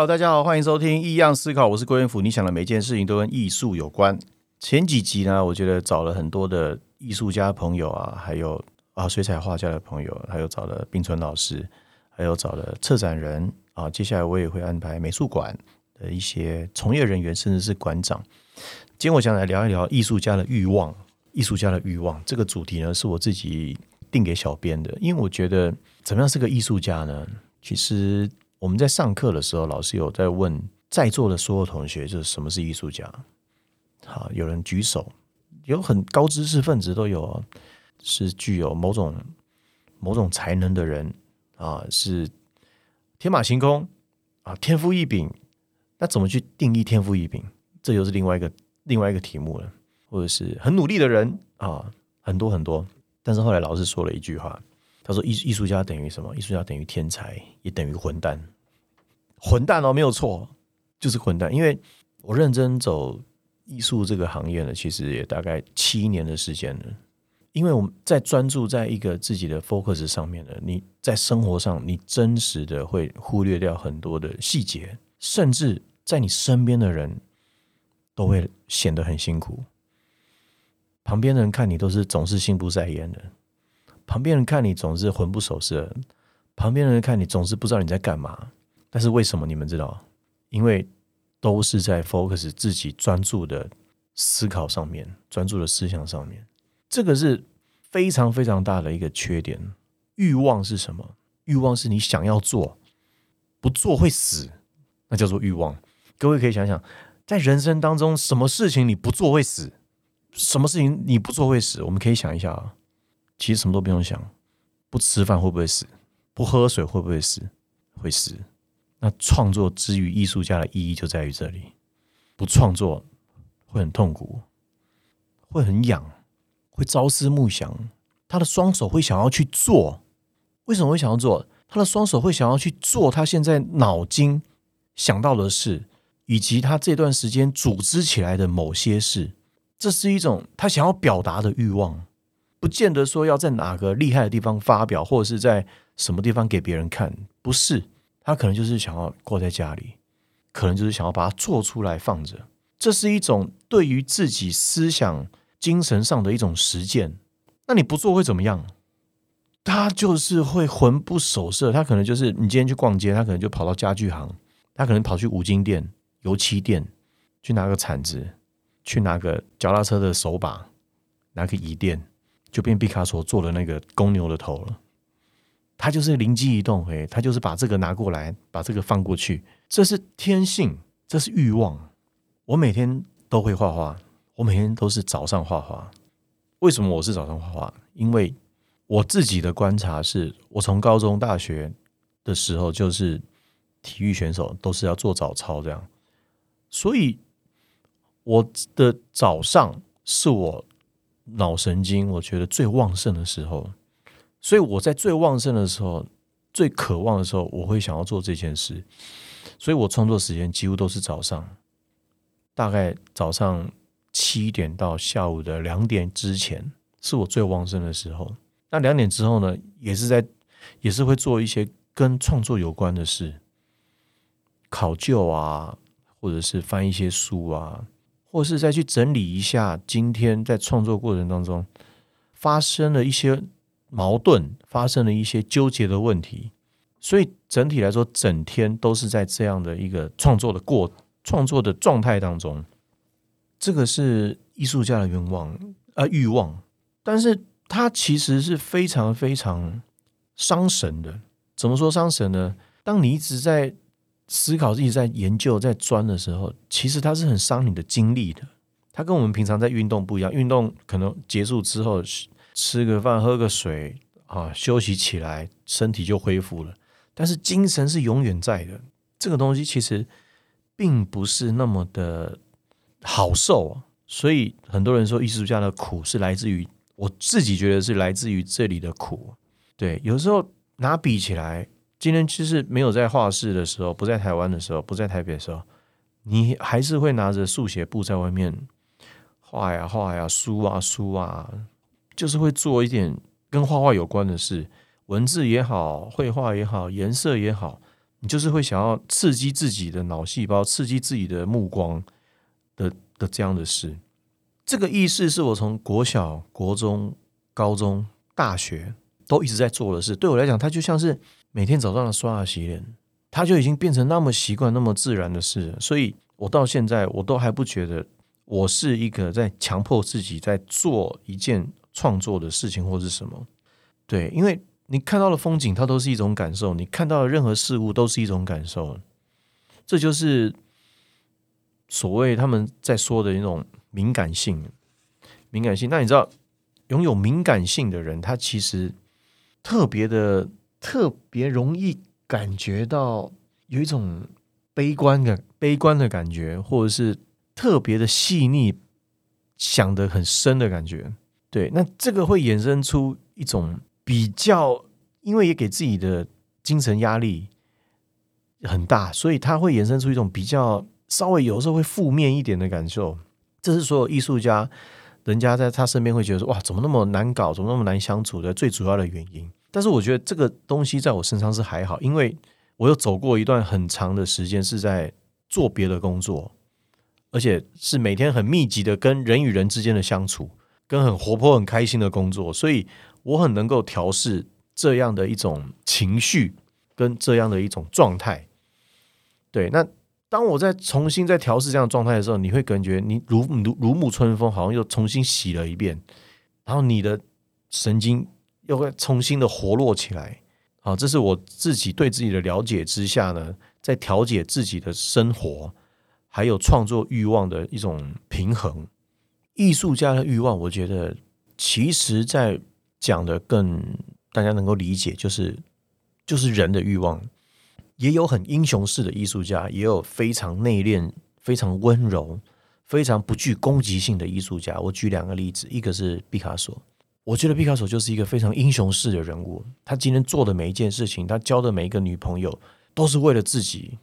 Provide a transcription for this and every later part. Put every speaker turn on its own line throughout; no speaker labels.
好大家好，欢迎收听异样思考，我是郭元甫。你想的每件事情都跟艺术有关。前几集呢，我觉得找了很多的艺术家朋友啊，还有啊水彩画家的朋友，还有找了冰川老师，还有找了策展人啊。接下来我也会安排美术馆的一些从业人员，甚至是馆长。今天我想来聊一聊艺术家的欲望。艺术家的欲望这个主题呢，是我自己定给小编的，因为我觉得怎么样是个艺术家呢？其实我们在上课的时候，老师有在问在座的所有同学，就是什么是艺术家？好，有人举手，有很高知识分子都有，是具有某种某种才能的人啊，是天马行空啊，天赋异禀。那怎么去定义天赋异禀？这又是另外一个另外一个题目了。或者是很努力的人啊，很多很多。但是后来老师说了一句话，他说：“艺艺术家等于什么？艺术家等于天才，也等于混蛋。混蛋哦，没有错，就是混蛋。因为我认真走艺术这个行业呢，其实也大概七年的时间了。因为我们在专注在一个自己的 focus 上面呢，你在生活上，你真实的会忽略掉很多的细节，甚至在你身边的人都会显得很辛苦。”旁边的人看你都是总是心不在焉的，旁边人看你总是魂不守舍，旁边人看你总是不知道你在干嘛。但是为什么你们知道？因为都是在 focus 自己专注的思考上面，专注的思想上面。这个是非常非常大的一个缺点。欲望是什么？欲望是你想要做，不做会死，那叫做欲望。各位可以想想，在人生当中，什么事情你不做会死？什么事情你不做会死？我们可以想一下啊，其实什么都不用想，不吃饭会不会死？不喝水会不会死？会死。那创作之于艺术家的意义就在于这里，不创作会很痛苦，会很痒，会朝思暮想。他的双手会想要去做，为什么会想要做？他的双手会想要去做他现在脑筋想到的事，以及他这段时间组织起来的某些事。这是一种他想要表达的欲望，不见得说要在哪个厉害的地方发表，或者是在什么地方给别人看，不是他可能就是想要挂在家里，可能就是想要把它做出来放着。这是一种对于自己思想、精神上的一种实践。那你不做会怎么样？他就是会魂不守舍。他可能就是你今天去逛街，他可能就跑到家具行，他可能跑去五金店、油漆店去拿个铲子。去拿个脚踏车的手把，拿个椅垫，就变毕卡索做的那个公牛的头了。他就是灵机一动，哎，他就是把这个拿过来，把这个放过去。这是天性，这是欲望。我每天都会画画，我每天都是早上画画。为什么我是早上画画？因为我自己的观察是，我从高中、大学的时候就是体育选手，都是要做早操这样，所以。我的早上是我脑神经我觉得最旺盛的时候，所以我在最旺盛的时候、最渴望的时候，我会想要做这件事。所以我创作时间几乎都是早上，大概早上七点到下午的两点之前是我最旺盛的时候。那两点之后呢，也是在也是会做一些跟创作有关的事，考究啊，或者是翻一些书啊。或是再去整理一下今天在创作过程当中发生了一些矛盾，发生了一些纠结的问题，所以整体来说，整天都是在这样的一个创作的过创作的状态当中。这个是艺术家的愿望啊欲望，但是它其实是非常非常伤神的。怎么说伤神呢？当你一直在。思考自己在研究、在钻的时候，其实它是很伤你的精力的。它跟我们平常在运动不一样，运动可能结束之后吃个饭、喝个水啊，休息起来，身体就恢复了。但是精神是永远在的。这个东西其实并不是那么的好受啊。所以很多人说，艺术家的苦是来自于我自己觉得是来自于这里的苦。对，有时候拿笔起来。今天其实没有在画室的时候，不在台湾的时候，不在台北的时候，你还是会拿着速写布在外面画呀画呀，书啊书啊，就是会做一点跟画画有关的事，文字也好，绘画也好，颜色也好，你就是会想要刺激自己的脑细胞，刺激自己的目光的的这样的事。这个意识是我从国小、国中、高中、大学都一直在做的事。对我来讲，它就像是每天早上的刷牙洗脸，它就已经变成那么习惯、那么自然的事。所以我到现在我都还不觉得我是一个在强迫自己在做一件创作的事情，或是什么。对，因为你看到的风景，它都是一种感受；你看到的任何事物，都是一种感受。这就是所谓他们在说的那种。敏感性，敏感性。那你知道，拥有敏感性的人，他其实特别的、特别容易感觉到有一种悲观的、悲观的感觉，或者是特别的细腻、想的很深的感觉。对，那这个会衍生出一种比较，因为也给自己的精神压力很大，所以他会衍生出一种比较稍微有时候会负面一点的感受。这是所有艺术家，人家在他身边会觉得说：“哇，怎么那么难搞，怎么那么难相处的最主要的原因。”但是我觉得这个东西在我身上是还好，因为我有走过一段很长的时间是在做别的工作，而且是每天很密集的跟人与人之间的相处，跟很活泼、很开心的工作，所以我很能够调试这样的一种情绪跟这样的一种状态。对，那。当我在重新在调试这样状态的时候，你会感觉你如如如沐春风，好像又重新洗了一遍，然后你的神经又会重新的活络起来。好，这是我自己对自己的了解之下呢，在调节自己的生活还有创作欲望的一种平衡。艺术家的欲望，我觉得其实在讲的更大家能够理解，就是就是人的欲望。也有很英雄式的艺术家，也有非常内敛、非常温柔、非常不具攻击性的艺术家。我举两个例子，一个是毕卡索。我觉得毕卡索就是一个非常英雄式的人物。他今天做的每一件事情，他交的每一个女朋友，都是为了自己，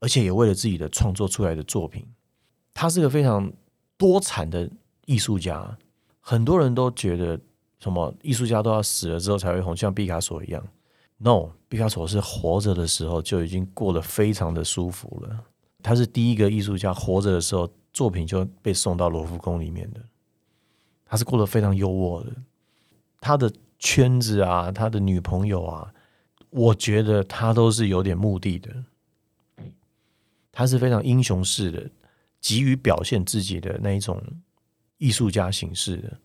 而且也为了自己的创作出来的作品。他是个非常多产的艺术家。很多人都觉得，什么艺术家都要死了之后才会红，像毕卡索一样。No，毕卡索是活着的时候就已经过得非常的舒服了。他是第一个艺术家活着的时候作品就被送到罗浮宫里面的。他是过得非常优渥的。他的圈子啊，他的女朋友啊，我觉得他都是有点目的的。他是非常英雄式的，急于表现自己的那一种艺术家形式的。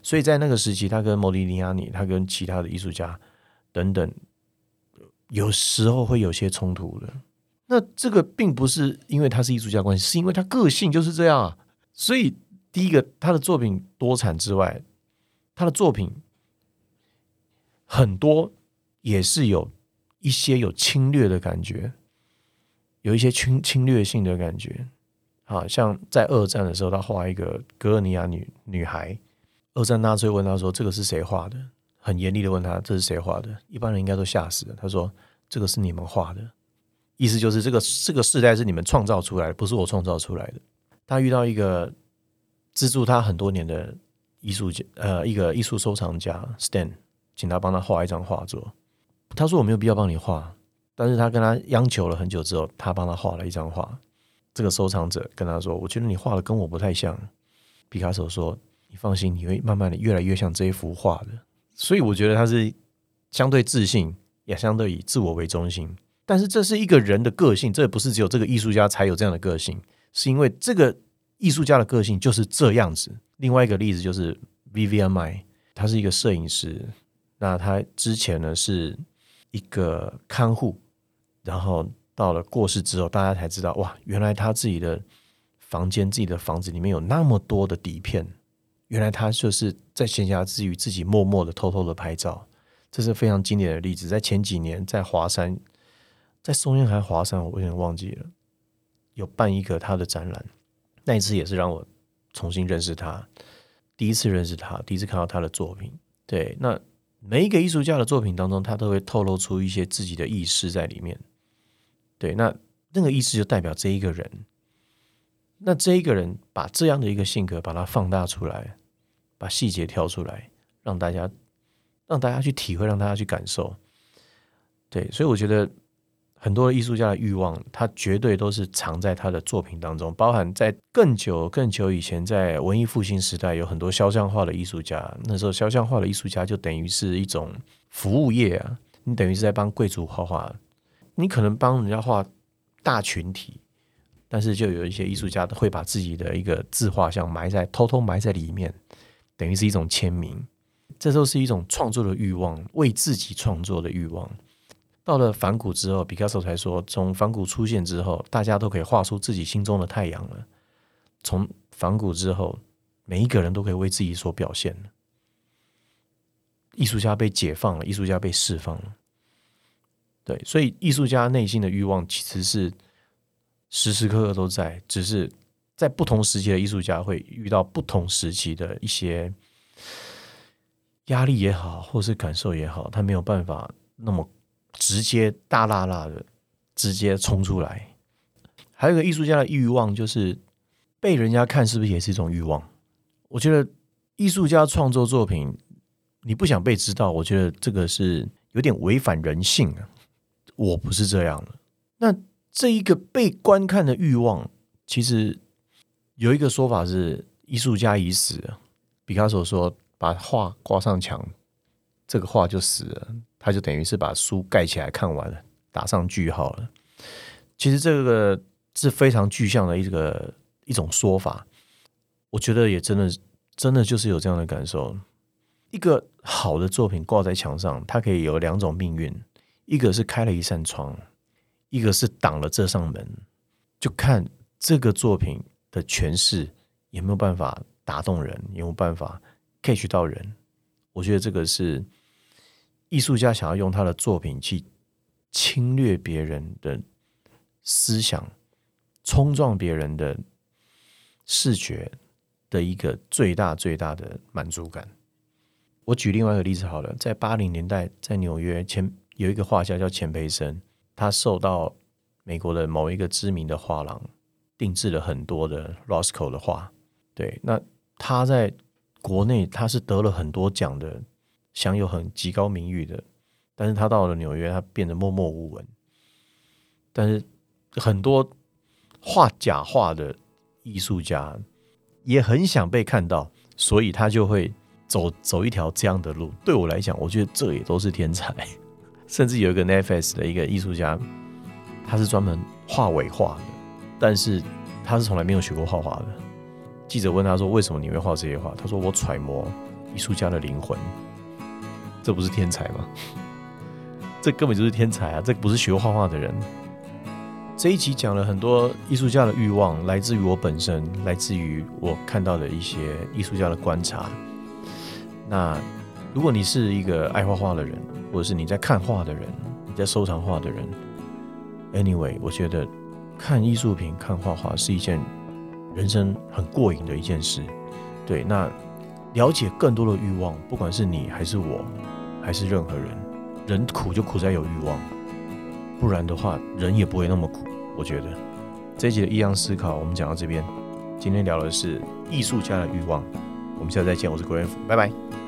所以在那个时期，他跟莫迪尼亚尼，他跟其他的艺术家。等等，有时候会有些冲突的。那这个并不是因为他是艺术家关系，是因为他个性就是这样啊。所以第一个，他的作品多产之外，他的作品很多也是有一些有侵略的感觉，有一些侵侵略性的感觉。啊，像在二战的时候，他画一个格尔尼亚女女孩，二战纳粹问他说：“这个是谁画的？”很严厉的问他：“这是谁画的？”一般人应该都吓死了。他说：“这个是你们画的，意思就是这个这个时代是你们创造出来的，不是我创造出来的。”他遇到一个资助他很多年的艺术家，呃，一个艺术收藏家 Stan，请他帮他画一张画作。他说：“我没有必要帮你画。”但是他跟他央求了很久之后，他帮他画了一张画。这个收藏者跟他说：“我觉得你画的跟我不太像。”毕卡索说：“你放心，你会慢慢的越来越像这一幅画的。”所以我觉得他是相对自信，也相对以自我为中心。但是这是一个人的个性，这不是只有这个艺术家才有这样的个性，是因为这个艺术家的个性就是这样子。另外一个例子就是 Vivian Mai，他是一个摄影师，那他之前呢是一个看护，然后到了过世之后，大家才知道哇，原来他自己的房间、自己的房子里面有那么多的底片。原来他就是在闲暇之余自己默默的偷偷的拍照，这是非常经典的例子。在前几年，在华山，在松烟还是华山，我有点忘记了，有办一个他的展览。那一次也是让我重新认识他，第一次认识他，第一次看到他的作品。对，那每一个艺术家的作品当中，他都会透露出一些自己的意识在里面。对，那那个意识就代表这一个人。那这一个人把这样的一个性格把它放大出来。把细节挑出来，让大家让大家去体会，让大家去感受。对，所以我觉得很多艺术家的欲望，他绝对都是藏在他的作品当中，包含在更久更久以前，在文艺复兴时代，有很多肖像画的艺术家。那时候，肖像画的艺术家就等于是一种服务业啊，你等于是在帮贵族画画，你可能帮人家画大群体，但是就有一些艺术家会把自己的一个自画像埋在偷偷埋在里面，等于是一种签名。这都是一种创作的欲望，为自己创作的欲望。到了反古之后，毕加索才说，从反古出现之后，大家都可以画出自己心中的太阳了。从反古之后，每一个人都可以为自己所表现了。艺术家被解放了，艺术家被释放了。对，所以艺术家内心的欲望其实是时时刻刻都在，只是在不同时期的艺术家会遇到不同时期的一些压力也好，或是感受也好，他没有办法那么。直接大辣辣的直接冲出来，还有一个艺术家的欲望就是被人家看，是不是也是一种欲望？我觉得艺术家创作作品，你不想被知道，我觉得这个是有点违反人性啊。我不是这样的。那这一个被观看的欲望，其实有一个说法是艺术家已死。毕卡索说：“把画挂上墙，这个画就死了。”他就等于是把书盖起来看完了，打上句号了。其实这个是非常具象的一个一种说法，我觉得也真的真的就是有这样的感受。一个好的作品挂在墙上，它可以有两种命运：一个是开了一扇窗，一个是挡了这扇门。就看这个作品的诠释有没有办法打动人，有没有办法 catch 到人。我觉得这个是。艺术家想要用他的作品去侵略别人的思想，冲撞别人的视觉的一个最大最大的满足感。我举另外一个例子好了，在八零年代，在纽约前有一个画家叫钱培生，他受到美国的某一个知名的画廊定制了很多的 Roscoe 的画。对，那他在国内他是得了很多奖的。享有很极高名誉的，但是他到了纽约，他变得默默无闻。但是很多画假画的艺术家也很想被看到，所以他就会走走一条这样的路。对我来讲，我觉得这也都是天才。甚至有一个 Netflix 的一个艺术家，他是专门画伪画的，但是他是从来没有学过画画的。记者问他说：“为什么你会画这些画？”他说：“我揣摩艺术家的灵魂。”这不是天才吗？这根本就是天才啊！这不是学画画的人。这一集讲了很多艺术家的欲望，来自于我本身，来自于我看到的一些艺术家的观察。那如果你是一个爱画画的人，或者是你在看画的人，你在收藏画的人，anyway，我觉得看艺术品、看画画是一件人生很过瘾的一件事。对，那。了解更多的欲望，不管是你还是我，还是任何人，人苦就苦在有欲望，不然的话，人也不会那么苦。我觉得这一集的异样思考，我们讲到这边。今天聊的是艺术家的欲望，我们下次再见。我是郭元福，拜拜。